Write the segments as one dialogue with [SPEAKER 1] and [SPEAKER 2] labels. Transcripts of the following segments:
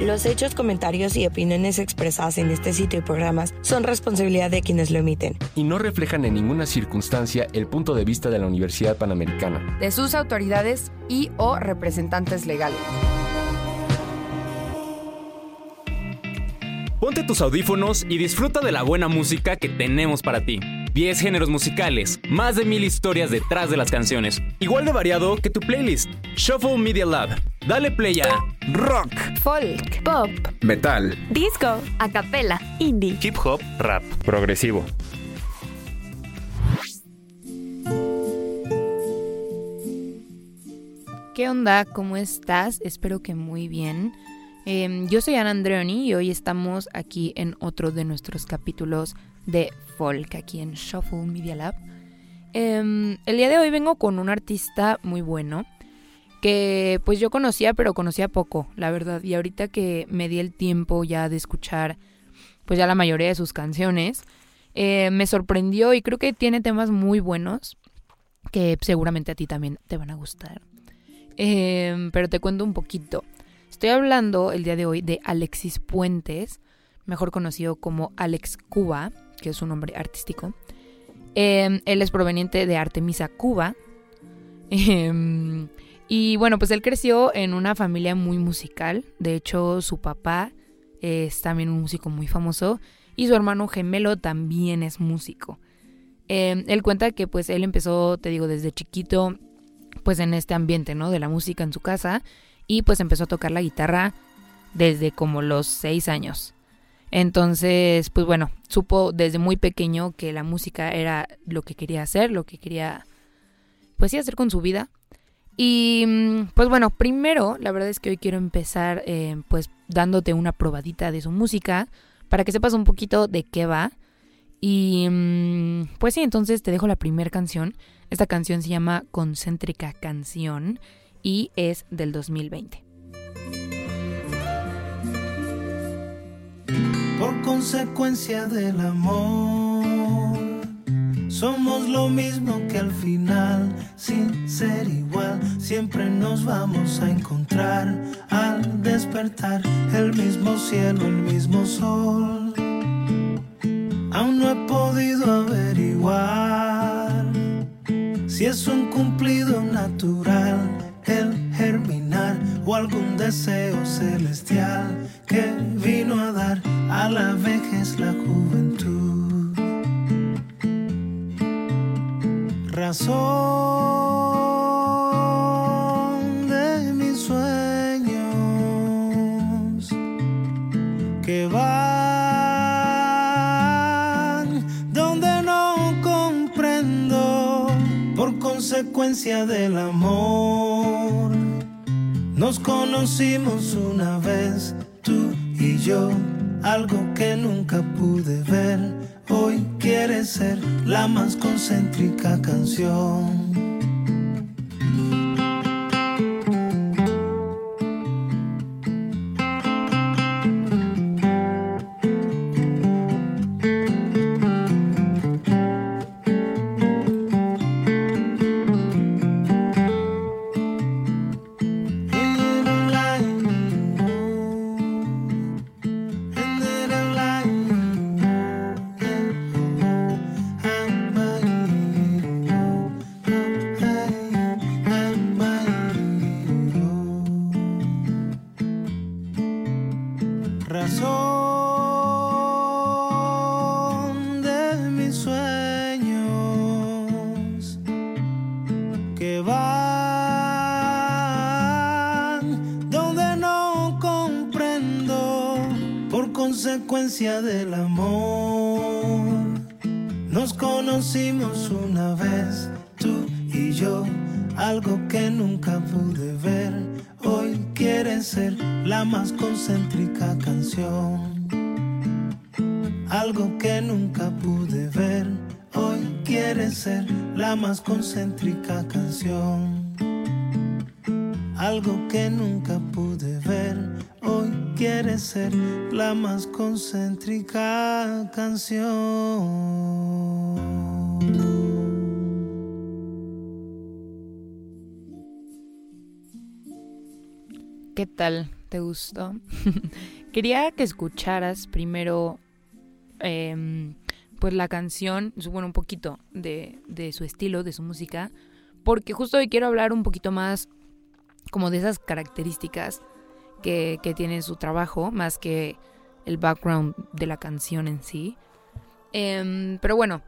[SPEAKER 1] Los hechos, comentarios y opiniones expresadas en este sitio y programas son responsabilidad de quienes lo emiten.
[SPEAKER 2] Y no reflejan en ninguna circunstancia el punto de vista de la Universidad Panamericana.
[SPEAKER 3] De sus autoridades y o representantes legales.
[SPEAKER 4] Ponte tus audífonos y disfruta de la buena música que tenemos para ti. 10 géneros musicales, más de mil historias detrás de las canciones, igual de variado que tu playlist. Shuffle Media Lab. Dale play a rock,
[SPEAKER 3] Folk,
[SPEAKER 5] pop,
[SPEAKER 2] metal,
[SPEAKER 5] disco, acapella, indie,
[SPEAKER 4] hip hop, rap,
[SPEAKER 2] progresivo.
[SPEAKER 6] ¿Qué onda? ¿Cómo estás? Espero que muy bien. Em, yo soy Ana Andreoni y hoy estamos aquí en otro de nuestros capítulos de folk aquí en Shuffle Media Lab. Em, el día de hoy vengo con un artista muy bueno que pues yo conocía pero conocía poco, la verdad. Y ahorita que me di el tiempo ya de escuchar pues ya la mayoría de sus canciones, eh, me sorprendió y creo que tiene temas muy buenos que seguramente a ti también te van a gustar. Em, pero te cuento un poquito. Estoy hablando el día de hoy de Alexis Puentes, mejor conocido como Alex Cuba que es un nombre artístico. Em, él es proveniente de Artemisa, Cuba. Em, y bueno, pues él creció en una familia muy musical. De hecho, su papá es también un músico muy famoso y su hermano gemelo también es músico. Em, él cuenta que pues él empezó, te digo, desde chiquito, pues en este ambiente, ¿no? De la música en su casa y pues empezó a tocar la guitarra desde como los seis años. Entonces, pues bueno, supo desde muy pequeño que la música era lo que quería hacer, lo que quería, pues sí, hacer con su vida. Y mm, pues bueno, primero, la verdad es que hoy quiero empezar eh, pues dándote una probadita de su música para que sepas un poquito de qué va. Y mm, pues sí, entonces te dejo la primera canción. Esta canción se llama Concéntrica Canción y es del 2020.
[SPEAKER 7] Por consecuencia del amor. Somos lo mismo que al final, sin ser igual, siempre nos vamos a encontrar al despertar el mismo cielo, el mismo sol. Aún no he podido averiguar si es un cumplido natural el germinar o algún deseo celestial que vino a dar a la vejez la juventud. Razón de mis sueños que por consecuencia del amor. Nos conocimos una vez, tú y yo algo que nunca pude ver. Hoy quiere ser la más concéntrica canción. Del amor.
[SPEAKER 6] ¿Qué tal? ¿Te gustó? Quería que escucharas primero em, pues la canción, bueno, un poquito de, de, su estilo, de su música, porque justo hoy quiero hablar un poquito más como de esas características que, que tiene su trabajo, más que el background de la canción en sí. Em, pero bueno,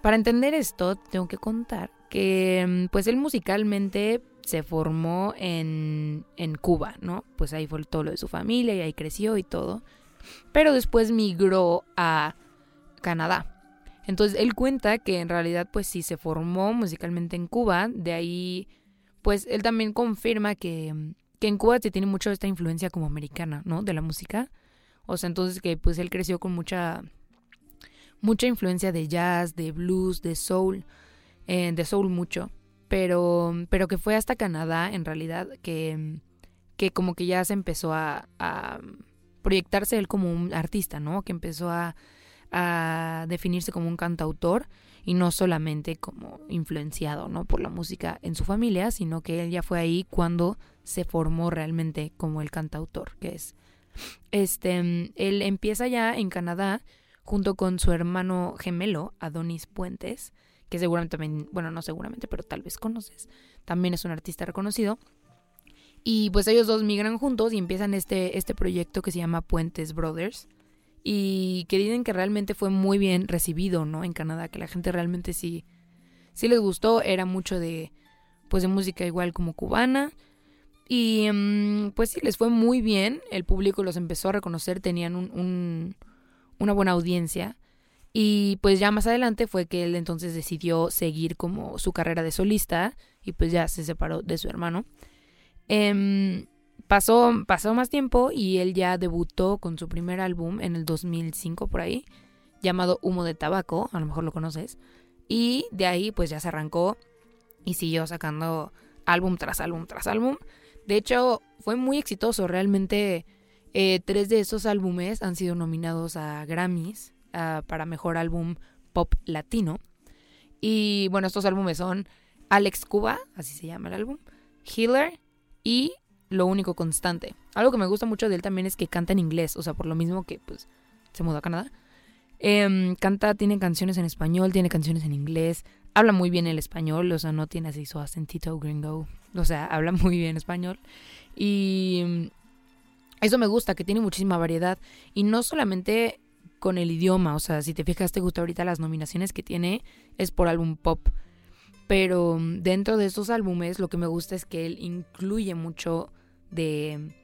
[SPEAKER 6] para entender esto, tengo que contar que em, pues él musicalmente se formó en, en Cuba, ¿no? Pues ahí fue todo lo de su familia y ahí creció y todo. Pero después migró a Canadá. Entonces él cuenta que en realidad pues sí se formó musicalmente en Cuba, de ahí pues él también confirma que, que en Cuba se tiene mucho esta influencia como americana, ¿no? De la música. O sea, entonces que pues él creció con mucha mucha influencia de jazz, de blues, de soul, eh, de soul mucho pero, pero que fue hasta Canadá en realidad que, que como que ya se empezó a, a proyectarse él como un artista, ¿no? Que empezó a, a definirse como un cantautor y no solamente como influenciado, ¿no? Por la música en su familia, sino que él ya fue ahí cuando se formó realmente como el cantautor, que es. Este, él empieza ya en Canadá junto con su hermano gemelo, Adonis Puentes, que seguramente también, bueno, no seguramente, pero tal vez conoces. También es un artista reconocido. Y pues ellos dos migran juntos y empiezan este, este proyecto que se llama Puentes Brothers. Y que dicen que realmente fue muy bien recibido, ¿no? En Canadá, que la gente realmente sí, sí les gustó. Era mucho de, pues de música igual como cubana. Y mm, pues sí, les fue muy bien. El público los empezó a reconocer, tenían un, un, una buena audiencia. Y pues ya más adelante fue que él entonces decidió seguir como su carrera de solista y pues ya se separó de su hermano. Em, pasó, pasó más tiempo y él ya debutó con su primer álbum en el 2005 por ahí, llamado Humo de Tabaco, a lo mejor lo conoces. Y de ahí pues ya se arrancó y siguió sacando álbum tras álbum tras álbum. De hecho, fue muy exitoso, realmente eh, tres de esos álbumes han sido nominados a Grammys para mejor álbum pop latino. Y bueno, estos álbumes son Alex Cuba, así se llama el álbum, Healer y Lo único constante. Algo que me gusta mucho de él también es que canta en inglés, o sea, por lo mismo que pues se mudó a Canadá. Em, canta, tiene canciones en español, tiene canciones en inglés, habla muy bien el español, o sea, no tiene así su acentito gringo, o sea, habla muy bien español. Y eso me gusta, que tiene muchísima variedad. Y no solamente con el idioma. O sea, si te fijas, te gusta ahorita las nominaciones que tiene es por álbum pop. Pero mm, dentro de esos álbumes lo que me gusta es que él incluye mucho de,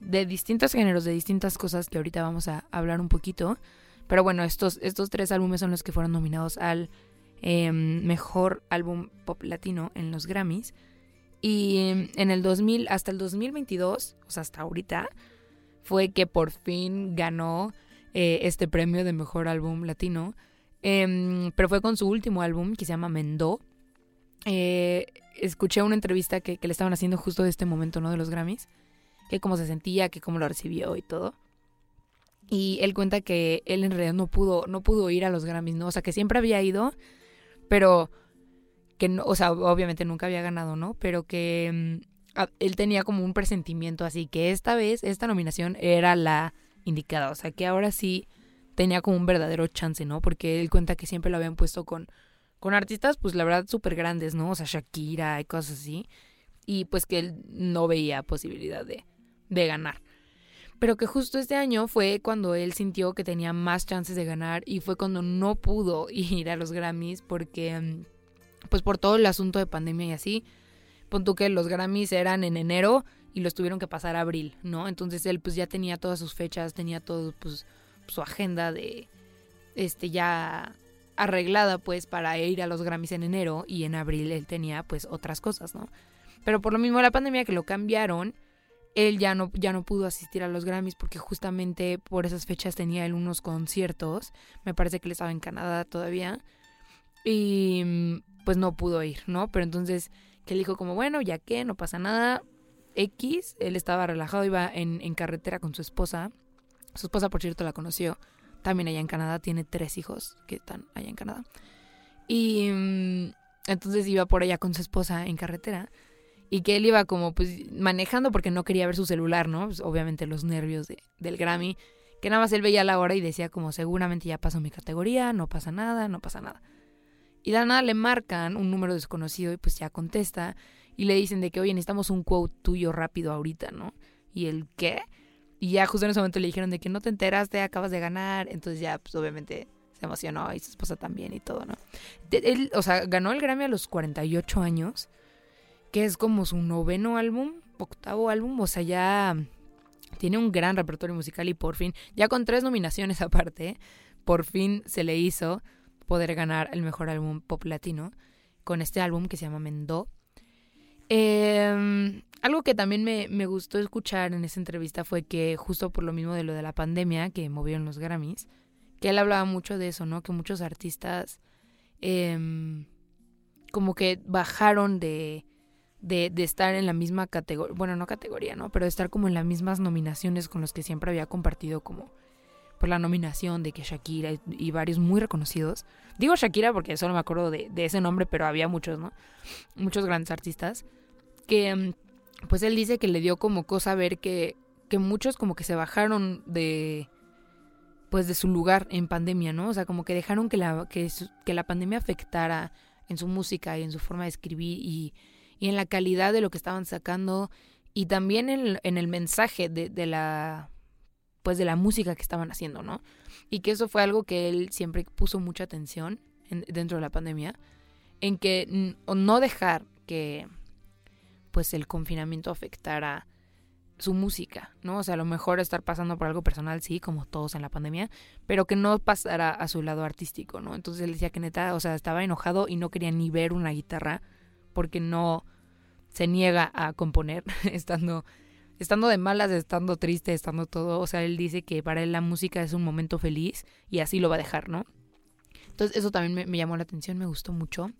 [SPEAKER 6] de distintos géneros, de distintas cosas que ahorita vamos a hablar un poquito. Pero bueno, estos, estos tres álbumes son los que fueron nominados al em, mejor álbum pop latino en los Grammys. Y em, en el 2000, hasta el 2022, o sea, hasta ahorita, fue que por fin ganó eh, este premio de mejor álbum latino. Em, pero fue con su último álbum que se llama Mendó. Eh, escuché una entrevista que, le estaban haciendo justo de este momento, ¿no? De los Grammys. Que cómo se sentía, que cómo lo recibió y todo. Y él cuenta que él en realidad no pudo, no pudo ir a los Grammys, ¿no? O sea, que siempre había ido, pero que no, o sea, obviamente nunca había ganado, ¿no? Pero que mm, él tenía como un presentimiento así, que esta vez, esta nominación era la indicada. O sea, que ahora sí tenía como un verdadero chance, ¿no? Porque él cuenta que siempre lo habían puesto con, con artistas, pues la verdad, súper grandes, ¿no? O sea, Shakira y cosas así. Y pues que él no veía posibilidad de, de ganar. Pero que justo este año fue cuando él sintió que tenía más chances de ganar y fue cuando no pudo ir a los Grammys porque, mm, pues por todo el asunto de pandemia y así, pon tú que los Grammys eran en enero y los tuvieron que pasar a abril, ¿no? Entonces él pues ya tenía todas sus fechas, tenía todo pues su agenda de este ya arreglada pues para ir a los Grammys en enero y en abril él tenía pues otras cosas, ¿no? Pero por lo mismo la pandemia que lo cambiaron, él ya no, ya no pudo asistir a los Grammys porque justamente por esas fechas tenía él unos conciertos, me parece que él estaba en Canadá todavía y pues no pudo ir, ¿no? Pero entonces que él dijo como, bueno, ya que, no pasa nada, X, él estaba relajado, iba en, en carretera con su esposa. Su esposa, por cierto, la conoció también allá en Canadá, tiene tres hijos que están allá en Canadá. Y mm, entonces iba por allá con su esposa en carretera y que él iba como pues manejando porque no quería ver su celular, ¿no? Pues, obviamente los nervios de, del Grammy, que nada más él veía la hora y decía como seguramente ya pasó mi categoría, no pasa nada, no pasa nada. Y de nada le marcan un número desconocido y pues ya contesta y le dicen de que, oye, necesitamos un quote tuyo rápido ahorita, ¿no? Y él, ¿qué? Y ya justo en ese momento le dijeron de que no te enteraste, acabas de ganar. Entonces ya, pues obviamente se emocionó y su esposa también y todo, ¿no? Él, o sea, ganó el Grammy a los 48 años, que es como su noveno álbum, octavo álbum, o sea, ya tiene un gran repertorio musical y por fin, ya con tres nominaciones aparte, por fin se le hizo poder ganar el mejor álbum pop latino con este álbum que se llama Mendo. Eh, algo que también me, me, gustó escuchar en esa entrevista fue que justo por lo mismo de lo de la pandemia que movieron los Grammys, que él hablaba mucho de eso, ¿no? Que muchos artistas eh, como que bajaron de, de, de, estar en la misma categoría, bueno, no categoría, ¿no? Pero de estar como en las mismas nominaciones con los que siempre había compartido como por la nominación de que Shakira y, varios muy reconocidos. Digo Shakira porque solo me acuerdo de, ese nombre, pero había muchos, ¿no? Muchos grandes artistas que em, pues él dice que le dio como cosa ver que, que muchos como que se bajaron de pues de su lugar en pandemia, ¿no? O sea, como que dejaron que la, que, que la pandemia afectara en su música y en su forma de escribir y, y en la calidad de lo que estaban sacando y también en, en el mensaje de, la de la música que estaban haciendo, ¿no? Y que eso fue algo que él siempre puso mucha atención en, dentro de la pandemia, en que no dejar que pues el confinamiento afectara su música, ¿no? O sea, a lo mejor estar pasando por algo personal, sí, como todos en la pandemia, pero que no pasara a su lado artístico, ¿no? Entonces él decía que neta, o sea, estaba enojado y no quería ni ver una guitarra porque no se niega a componer estando estando de malas, estando triste, estando todo, o sea, él dice que para él la música es un momento feliz y así lo va a dejar, ¿no? Entonces eso también me, llamó la atención, me gustó mucho.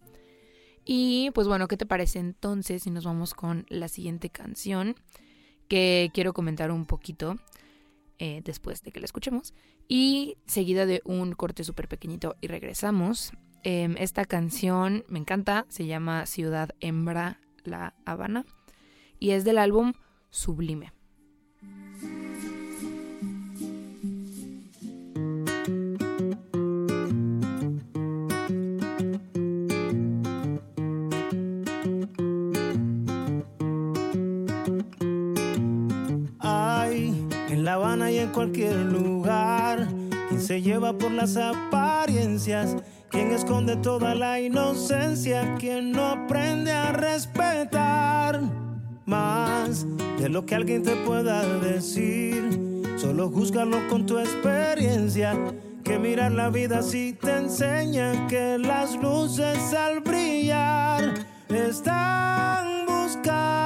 [SPEAKER 6] Y pues bueno, ¿qué te parece entonces si nos vamos con la siguiente canción? que quiero comentar un poquito eh, después de que la escuchemos. Y seguida de un corte súper pequeñito y regresamos. Eh, esta canción me encanta, se llama Ciudad Hembra La Habana y es del álbum Sublime.
[SPEAKER 7] y en cualquier lugar. Quien se lleva por las apariencias, quien esconde toda la inocencia, quien no aprende a respetar más de lo que alguien te pueda decir. Solo juzgarlo con tu experiencia, que mirar la vida si te enseña que las luces al brillar están buscando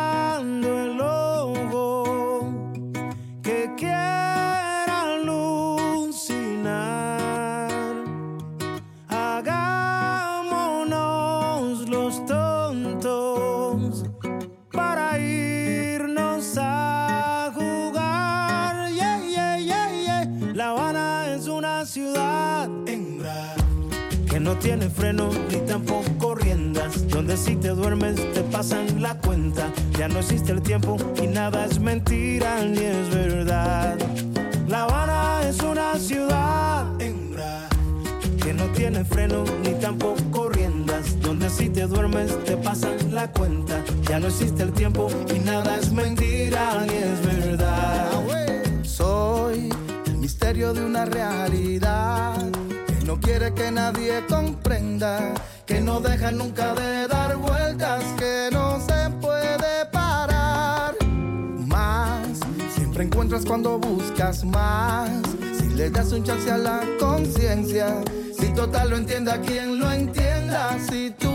[SPEAKER 7] freno ni tampoco riendas, donde si te duermes te pasan la cuenta, ya no existe el tiempo y nada es mentira ni es verdad. La Habana es una ciudad que no tiene freno ni tampoco riendas, donde si te duermes te pasan la cuenta, ya no existe el tiempo y nada es mentira ni es verdad.
[SPEAKER 8] Soy el misterio de una realidad no quiere que nadie comprenda, que no deja nunca de dar vueltas, que no se puede parar. Más, siempre encuentras cuando buscas más. Si le das un chance a la conciencia, si total lo entienda quien lo entienda, si tú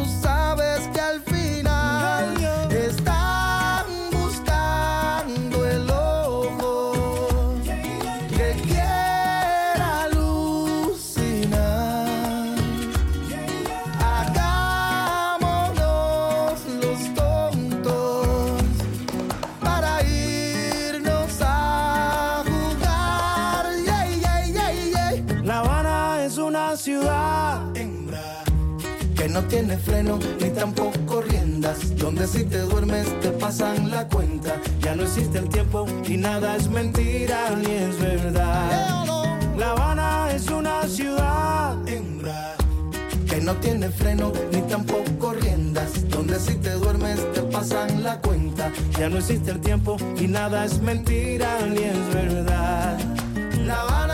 [SPEAKER 8] tiene freno ni tampoco riendas, donde si te duermes te pasan la cuenta, ya no existe el tiempo y nada es mentira ni es verdad. La Habana es una ciudad hembra que no tiene freno ni tampoco riendas, donde si te duermes te pasan la cuenta, ya no existe el tiempo y nada es mentira ni es verdad. La Habana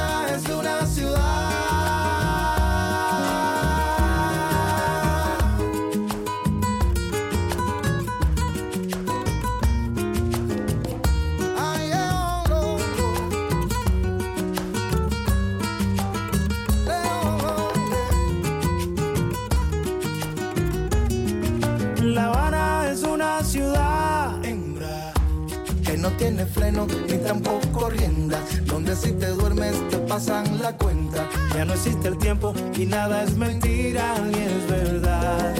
[SPEAKER 8] tiene freno ni tampoco riendas, donde si te duermes te pasan la cuenta, ya no existe el tiempo y nada es mentira ni es verdad.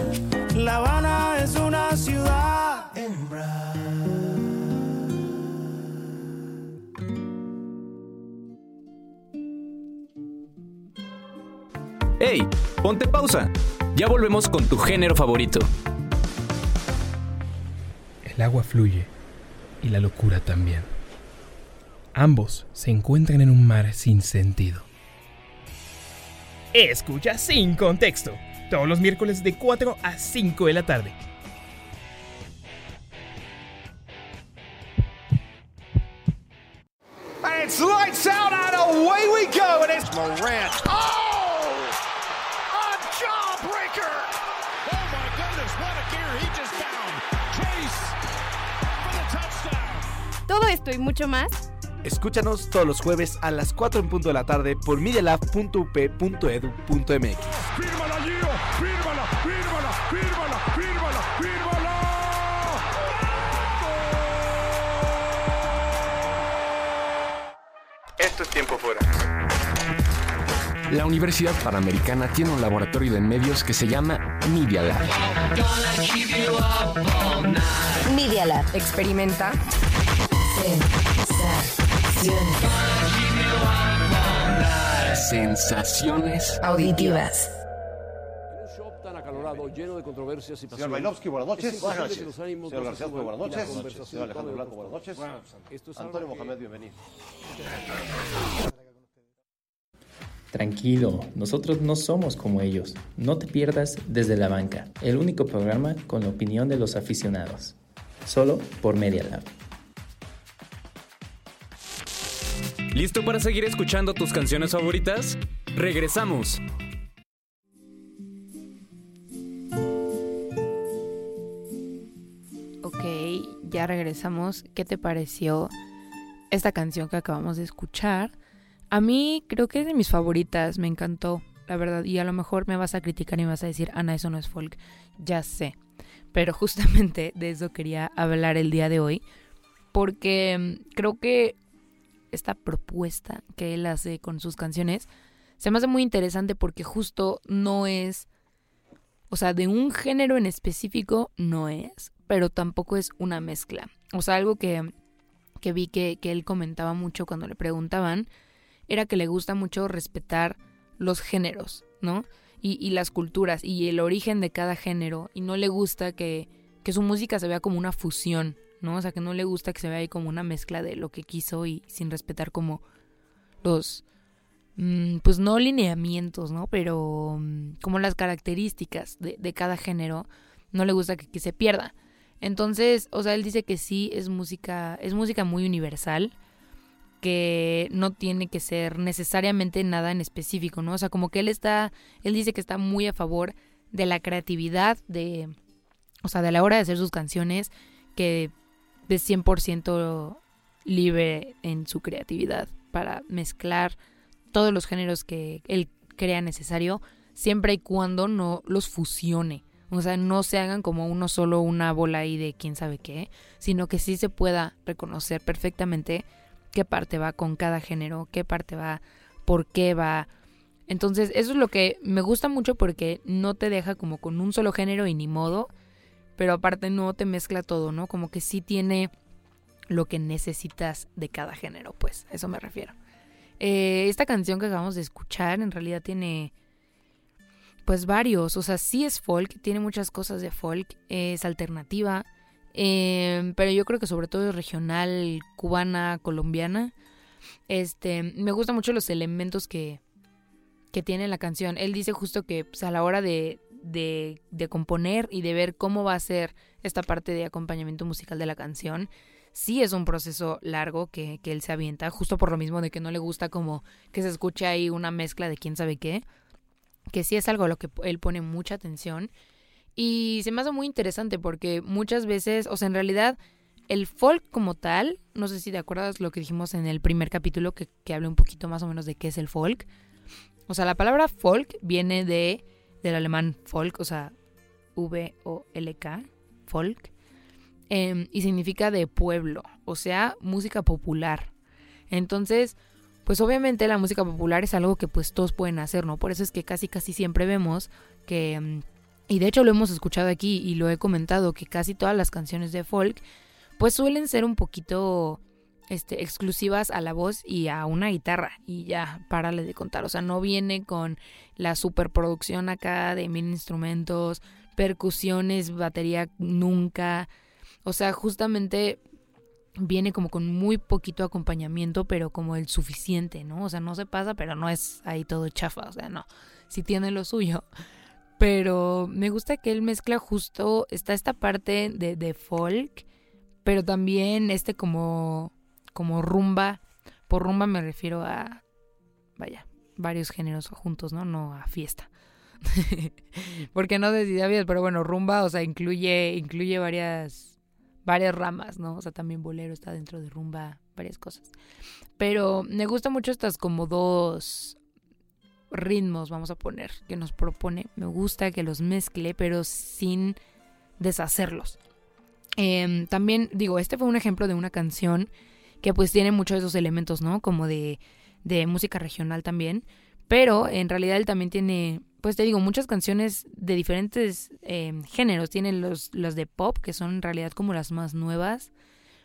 [SPEAKER 8] La Habana es una ciudad hembra.
[SPEAKER 4] ¡Hey! Ponte pausa. Ya volvemos con tu género favorito.
[SPEAKER 9] El agua fluye y la locura también. Ambos se encuentran en un mar sin sentido.
[SPEAKER 10] Escucha sin contexto. Todos los miércoles de 4 a 5 de la tarde.
[SPEAKER 5] Todo esto y mucho más
[SPEAKER 11] Escúchanos todos los jueves a las 4 en punto de la tarde por medialab.up.edu.mx.
[SPEAKER 12] Fírmala, Gio. Fírmala, fírmala, fírmala, fírmala, fírmala.
[SPEAKER 11] Esto es tiempo fuera.
[SPEAKER 2] La Universidad Panamericana tiene un laboratorio de medios que se llama Media Lab.
[SPEAKER 1] Media Lab.
[SPEAKER 3] Experimenta.
[SPEAKER 2] Sensaciones
[SPEAKER 1] Auditivas.
[SPEAKER 13] tan acalorado, lleno de controversias y
[SPEAKER 14] Señor
[SPEAKER 13] pasiones.
[SPEAKER 14] Bailovsky, buenas noches.
[SPEAKER 13] Es
[SPEAKER 14] Buenas noches. Señor García, buenas noches. Señor Alejandro Blanco, buenas noches. Antonio
[SPEAKER 13] que-
[SPEAKER 14] Mohamed, bienvenido.
[SPEAKER 15] Tranquilo, nosotros no somos como ellos. No te pierdas desde la banca, el único programa con la opinión de los aficionados. Solo por Media Lab.
[SPEAKER 4] ¿Listo para seguir escuchando tus canciones favoritas? Regresamos.
[SPEAKER 6] Ok, ya regresamos. ¿Qué te pareció esta canción que acabamos de escuchar? A mí creo que es de mis favoritas, me encantó, la verdad. Y a lo mejor me vas a criticar y me vas a decir, Ana, eso no es folk. Ya sé. Pero justamente de eso quería hablar el día de hoy. Porque mm, creo que esta propuesta que él hace con sus canciones se me hace muy interesante porque justo no es, o sea, de un género en específico no es, pero tampoco es una mezcla. O sea, algo que, que vi que, que él comentaba mucho cuando le preguntaban era que le gusta mucho respetar los géneros, ¿no? Y, y las culturas y el origen de cada género y no le gusta que, que su música se vea como una fusión, ¿no? O sea, que no le gusta que se vea ahí como una mezcla de lo que quiso y sin respetar como los, mm, pues no lineamientos, ¿no? Pero mm, como las características de, de cada género, no le gusta que, se pierda. Entonces, o sea, él dice que sí es música, es música muy universal, que no tiene que ser necesariamente nada en específico, ¿no? O sea, como que él está, él dice que está muy a favor de la creatividad, de, o sea, de la hora de hacer sus canciones, que es 100% libre en su creatividad para mezclar todos los géneros que él crea necesario, siempre y cuando no los fusione. O sea, no se hagan como uno solo una bola ahí de quién sabe qué, sino que sí se pueda reconocer perfectamente qué parte va con cada género, qué parte va, por qué va. Entonces, eso es lo que me gusta mucho porque no te deja como con un solo género y ni modo, pero aparte no te mezcla todo, ¿no? Como que sí tiene lo que necesitas de cada género, pues, a eso me refiero. Eh, esta canción que acabamos de escuchar en realidad tiene pues varios, o sea, sí es folk, tiene muchas cosas de folk, es alternativa, eh, pero yo creo que sobre todo es regional, cubana, colombiana. Este, me gustan mucho los elementos que, que tiene la canción. Él dice justo que pues, a la hora de, de, de, componer y de ver cómo va a ser esta parte de acompañamiento musical de la canción, sí es un proceso largo que, que él se avienta, justo por lo mismo de que no le gusta como que se escuche ahí una mezcla de quién sabe qué, que sí es algo a lo que él pone mucha atención. Y se me hace muy interesante porque muchas veces, o sea, en realidad el folk como tal, no sé si te acuerdas lo que dijimos en el primer capítulo que, que hablé un poquito más o menos de qué es el folk. O sea, la palabra folk viene de del alemán folk, o sea, V-O-L-K, folk, eh, y significa de pueblo, o sea, música popular. Entonces, pues obviamente la música popular es algo que pues todos pueden hacer, ¿no? Por eso es que casi casi siempre vemos que, y de hecho lo hemos escuchado aquí y lo he comentado, que casi todas las canciones de folk pues suelen ser un poquito este, exclusivas a la voz y a una guitarra y ya, párale de contar. O sea, no viene con la superproducción acá de mil instrumentos, percusiones, batería nunca. O sea, justamente viene como con muy poquito acompañamiento, pero como el suficiente, ¿no? O sea, no se pasa, pero no es ahí todo chafa, o sea, no, sí tiene lo suyo. Pero me gusta que él mezcla justo, está esta parte de, de folk, pero también este como, como rumba. Por rumba me refiero a, vaya, varios géneros juntos, ¿no? No a fiesta. Porque no decía bien, pero bueno, rumba, o sea, incluye, incluye varias, varias ramas, ¿no? O sea, también bolero está dentro de rumba, varias cosas. Pero me gusta mucho estas como dos ritmos, vamos a poner, que nos propone. Me gusta que los mezcle, pero sin deshacerlos. Eh, también digo, este fue un ejemplo de una canción que pues tiene muchos de esos elementos, ¿no? Como de, de música regional también. Pero en realidad él también tiene, pues te digo, muchas canciones de diferentes eh, géneros. Tiene los, los de pop, que son en realidad como las más nuevas.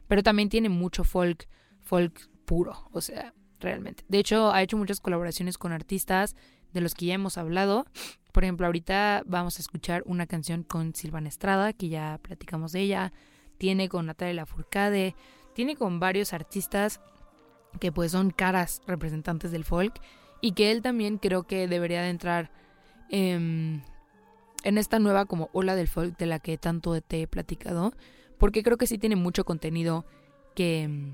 [SPEAKER 6] Pero también tiene mucho folk, folk puro, o sea, realmente. De hecho, ha hecho muchas colaboraciones con artistas de los que ya hemos hablado. Por ejemplo, ahorita vamos a escuchar una canción con Silvana Estrada, que ya platicamos de ella. Tiene con Natalia Lafourcade. Tiene con varios artistas que pues son caras representantes del folk. Y que él también creo que debería de entrar en, en esta nueva como ola del folk de la que tanto te he platicado. Porque creo que sí tiene mucho contenido que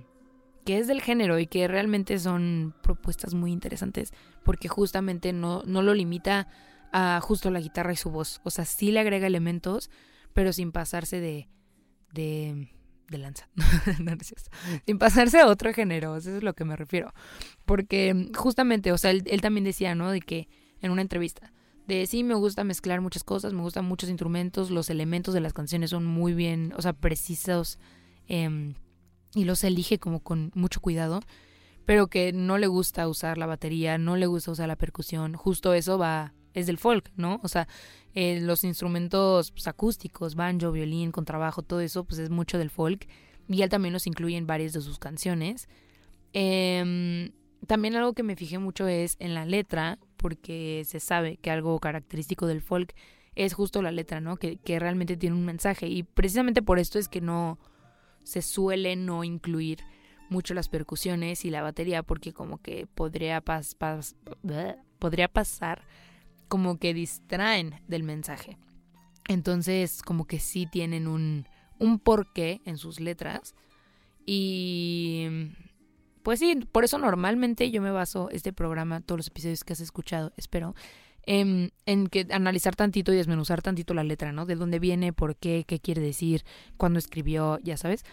[SPEAKER 6] que es del género y que realmente son propuestas muy interesantes porque justamente no, no lo limita a justo la guitarra y su voz. O sea, sí le agrega elementos, pero sin pasarse de... de de lanza, sin pasarse a otro género, eso es lo que me refiero. Porque justamente, o sea, él, él también decía, ¿no? De que en una entrevista, de sí me gusta mezclar muchas cosas, me gustan muchos instrumentos, los elementos de las canciones son muy bien, o sea, precisos, eh, y los elige como con mucho cuidado, pero que no le gusta usar la batería, no le gusta usar la percusión, justo eso va, es del folk, ¿no? O sea, eh, los instrumentos pues, acústicos, banjo, violín, contrabajo, todo eso, pues es mucho del folk, y él también los incluye en varias de sus canciones. Eh, también algo que me fijé mucho es en la letra, porque se sabe que algo característico del folk es justo la letra, ¿no? Que, que realmente tiene un mensaje, y precisamente por esto es que no se suele no incluir mucho las percusiones y la batería porque como que podría, pas, podría pasar como que distraen del mensaje. Entonces como que sí tienen un, un porqué en sus letras y pues sí, por eso normalmente yo me baso este programa, todos los episodios que has escuchado, espero, en, en, que analizar tantito y desmenuzar tantito la letra, ¿no? De dónde viene, por qué, qué quiere decir, cuándo escribió, ya sabes.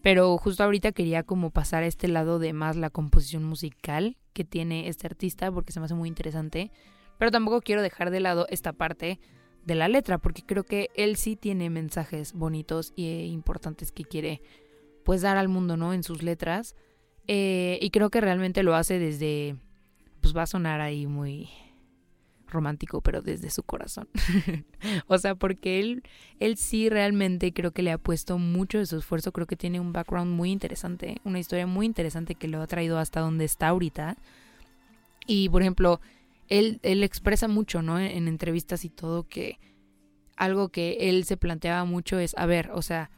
[SPEAKER 6] Pero justo ahorita quería como pasar a este lado de más la composición musical que tiene este artista porque se me hace muy interesante. Pero tampoco quiero dejar de lado esta parte de la letra porque creo que él sí tiene mensajes bonitos e importantes que quiere pues dar al mundo, ¿no? En sus letras. Eh, y creo que realmente lo hace desde, pues va a sonar ahí muy romántico, pero desde su corazón. o sea, porque él, él sí realmente creo que le ha puesto mucho de su esfuerzo, creo que tiene un background muy interesante, una historia muy interesante que lo ha traído hasta donde está ahorita. Y por ejemplo, él, él expresa mucho, ¿no? En, en entrevistas y todo que algo que él se planteaba mucho es, a ver, o sea,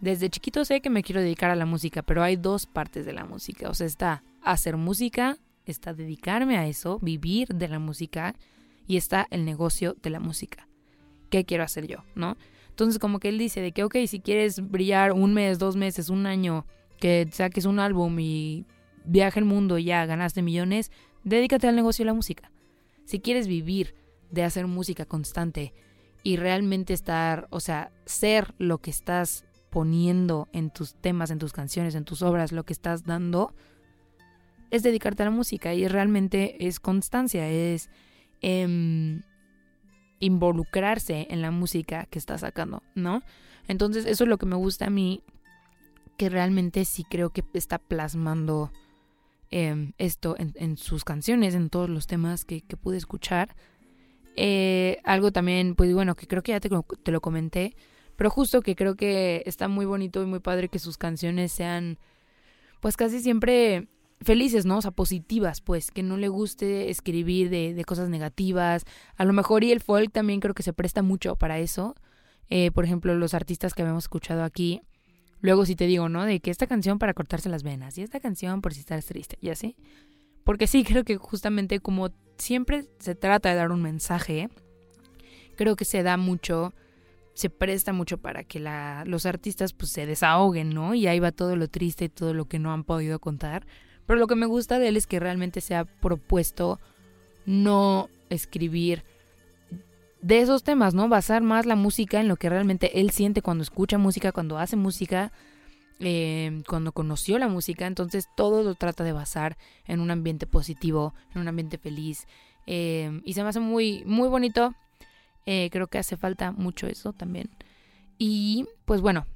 [SPEAKER 6] desde chiquito sé que me quiero dedicar a la música, pero hay dos partes de la música. O sea, está hacer música, está dedicarme a eso, vivir de la música, y está el negocio de la música. ¿Qué quiero hacer yo? ¿No? Entonces como que él dice de que, ok, si quieres brillar un mes, dos meses, un año, que saques un álbum y viaje el mundo y ya ganaste millones, dedícate al negocio de la música. Si quieres vivir de hacer música constante y realmente estar, o sea, ser lo que estás poniendo en tus temas, en tus canciones, en tus obras, lo que estás dando, es dedicarte a la música y realmente es constancia, es em, involucrarse en la música que estás sacando, ¿no? Entonces eso es lo que me gusta a mí, que realmente sí creo que está plasmando em, esto en, sus canciones, en todos los temas que, pude escuchar. Eh, algo también, pues bueno, que creo que ya te, lo comenté, pero justo que creo que está muy bonito y muy padre que sus canciones sean, pues casi siempre felices, ¿no? O sea, positivas, pues, que no le guste escribir de, de, cosas negativas. A lo mejor y el folk también creo que se presta mucho para eso. Eh, por ejemplo, los artistas que habíamos escuchado aquí. Luego si te digo, ¿no? De que esta canción para cortarse las venas y esta canción por si estás triste, y así. Porque sí, creo que justamente como siempre se trata de dar un mensaje, creo que se da mucho, se presta mucho para que los artistas pues se desahoguen, ¿no? Y ahí va todo lo triste y todo lo que no han podido contar. Pero lo que me gusta de él es que realmente se ha propuesto no escribir de esos temas, ¿no? Basar más la música en lo que realmente él siente cuando escucha música, cuando hace música, eh, cuando conoció la música. Entonces todo lo trata de basar en un ambiente positivo, en un ambiente feliz. Eh, y se me hace muy, muy bonito. Eh, creo que hace falta mucho eso también. Y pues bueno,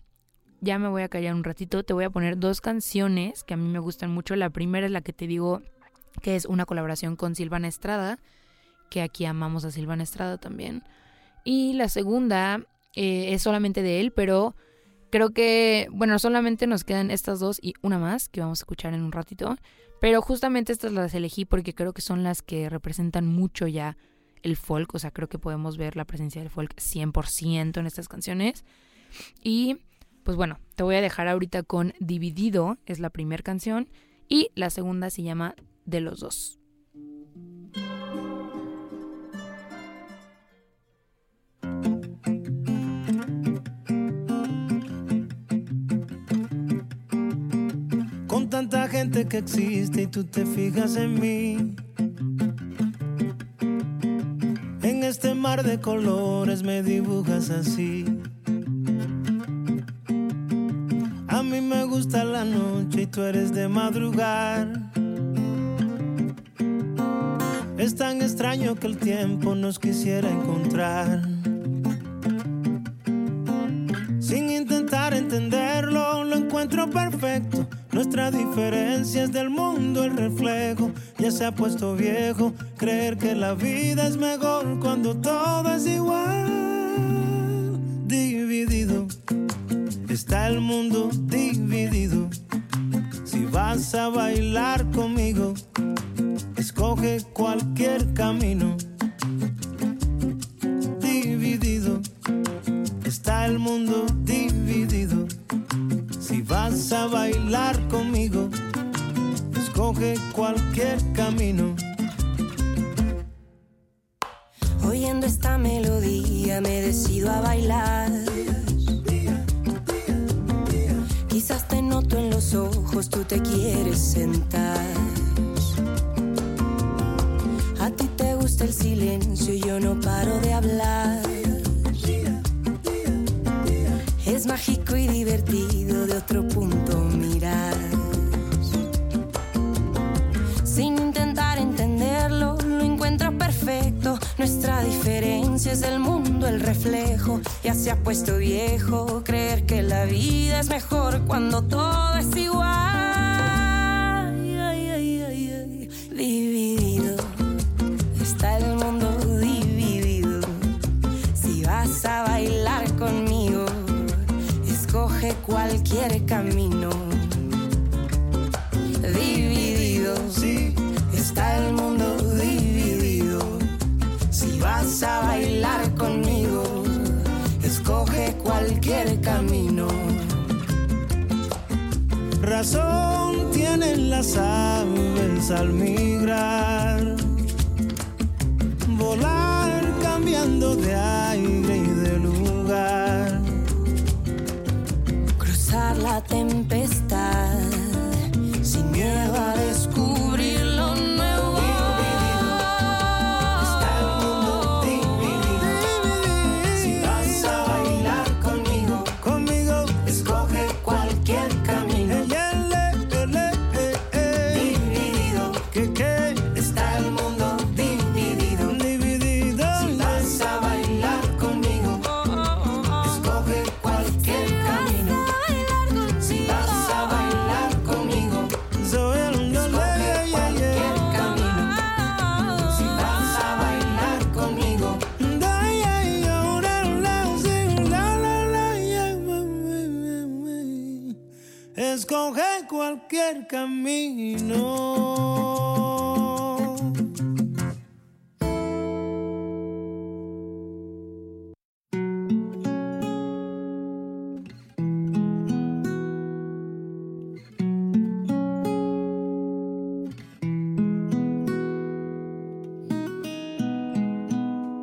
[SPEAKER 6] ya me voy a callar un ratito, te voy a poner dos canciones que a mí me gustan mucho. La primera es la que te digo que es una colaboración con Silvana Estrada, que aquí amamos a Silvana Estrada también. Y la segunda eh, es solamente de él, pero creo que, bueno, solamente nos quedan estas dos y una más que vamos a escuchar en un ratito. Pero justamente estas las elegí porque creo que son las que representan mucho ya el folk, o sea, creo que podemos ver la presencia del folk 100% en estas canciones. Y pues bueno, te voy a dejar ahorita con Dividido, es la primera canción, y la segunda se llama De los dos.
[SPEAKER 7] Que existe y tú te fijas en mí. En este mar de colores me dibujas así. A mí me gusta la noche y tú eres de madrugar. Es tan extraño que el tiempo nos quisiera encontrar. Sin intentar entenderlo, lo encuentro perfecto. Nuestra diferencia es del mundo el reflejo. Ya se ha puesto viejo creer que la vida es mejor cuando todo es igual. Dividido está el mundo dividido. Si vas a bailar conmigo, escoge cualquier camino. Dividido, está el mundo vas a bailar conmigo, escoge cualquier camino.
[SPEAKER 14] Oyendo esta melodía me decido a bailar Quizás te noto en los ojos, tú te quieres sentar. A ti te gusta el silencio y yo no paro de hablar. Es mágico y divertido de otro punto mirar. Sin intentar entenderlo, lo encuentro perfecto. Nuestra diferencia es del mundo el reflejo. Ya se ha puesto viejo creer que la vida es mejor cuando todo es igual. camino. Dividido, sí, está el mundo dividido. Si vas a bailar conmigo, escoge cualquier camino.
[SPEAKER 7] Razón tienen las aves al migrar cualquier camino.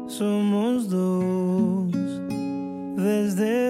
[SPEAKER 7] Somos dos desde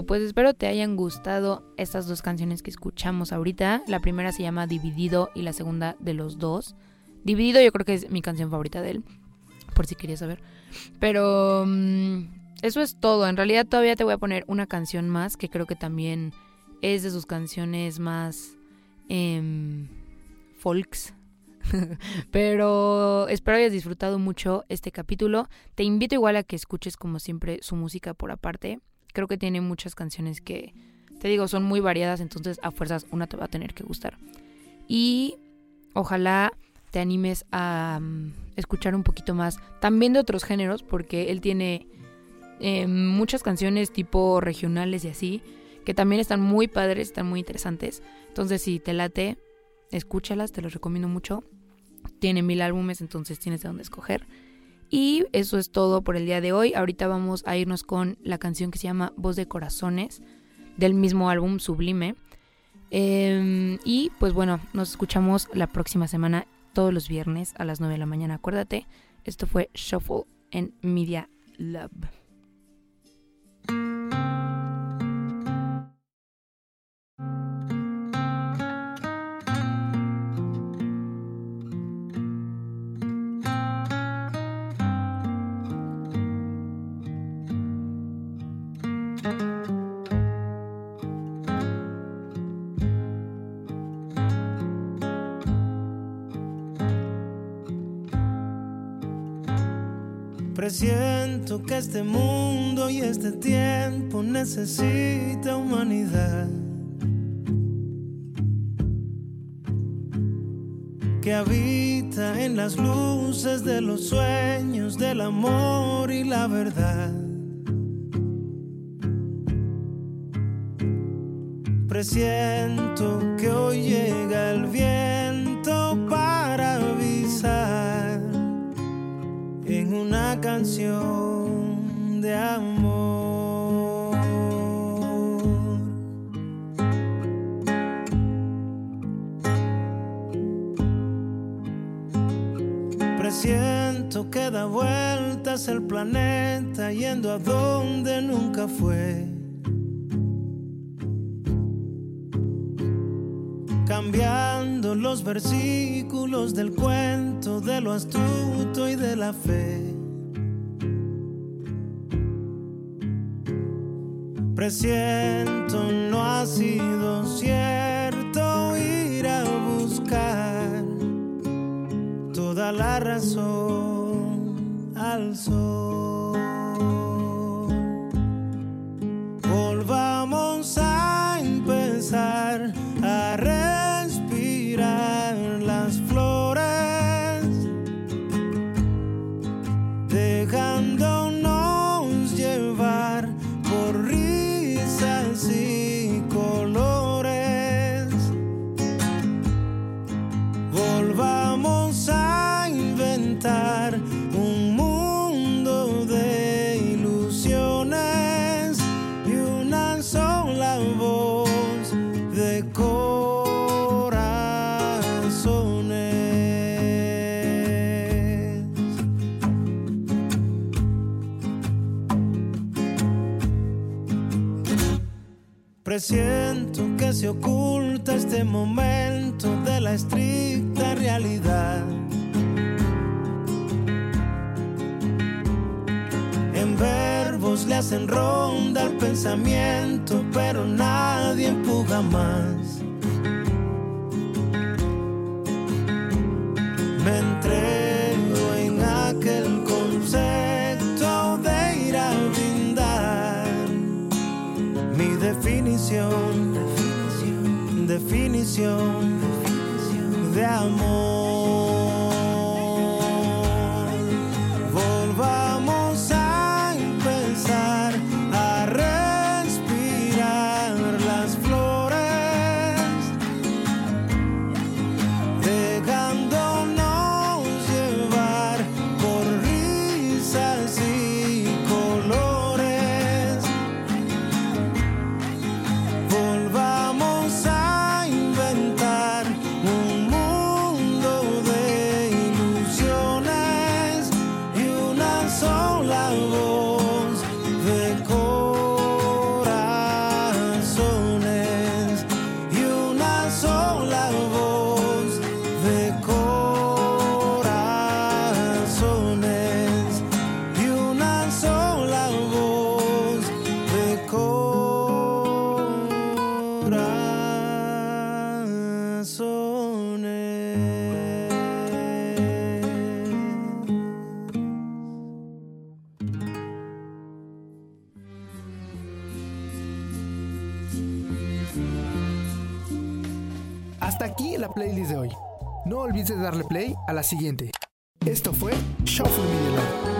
[SPEAKER 6] Pues espero te hayan gustado estas dos canciones que escuchamos ahorita. La primera se llama Dividido y la segunda de los dos. Dividido yo creo que es mi canción favorita de él, por si querías saber. Pero mm, eso es todo. En realidad todavía te voy a poner una canción más que creo que también es de sus canciones más em, folks. Pero espero hayas disfrutado mucho este capítulo. Te invito igual a que escuches como siempre su música por aparte. Creo que tiene muchas canciones que, te digo, son muy variadas, entonces a fuerzas una te va a tener que gustar. Y ojalá te animes a um, escuchar un poquito más también de otros géneros, porque él tiene eh, muchas canciones tipo regionales y así, que también están muy padres, están muy interesantes. Entonces, si te late, escúchalas, te los recomiendo mucho. Tiene mil álbumes, entonces tienes de dónde escoger. Y eso es todo por el día de hoy. Ahorita vamos a irnos con la canción que se llama Voz de Corazones, del mismo álbum Sublime. Eh, y pues bueno, nos escuchamos la próxima semana, todos los viernes a las 9 de la mañana. Acuérdate, esto fue Shuffle en Media Love.
[SPEAKER 7] Presiento que este mundo y este tiempo necesita humanidad. Que habita en las luces de los sueños del amor y la verdad. Presiento que hoy llega el viento para avisar en una canción de amor. Presiento que da vueltas el planeta yendo a donde nunca fue. Cambiando los versículos del cuento de lo astuto y de la fe. Presiento no ha sido cierto ir a buscar toda la razón Presiento que se oculta este momento de la estricta realidad. En verbos le hacen ronda al pensamiento, pero nadie empuja más. Definición, de amor.
[SPEAKER 16] Hasta aquí la playlist de hoy. No olvides darle play a la siguiente. Esto fue Shuffle Media Lab.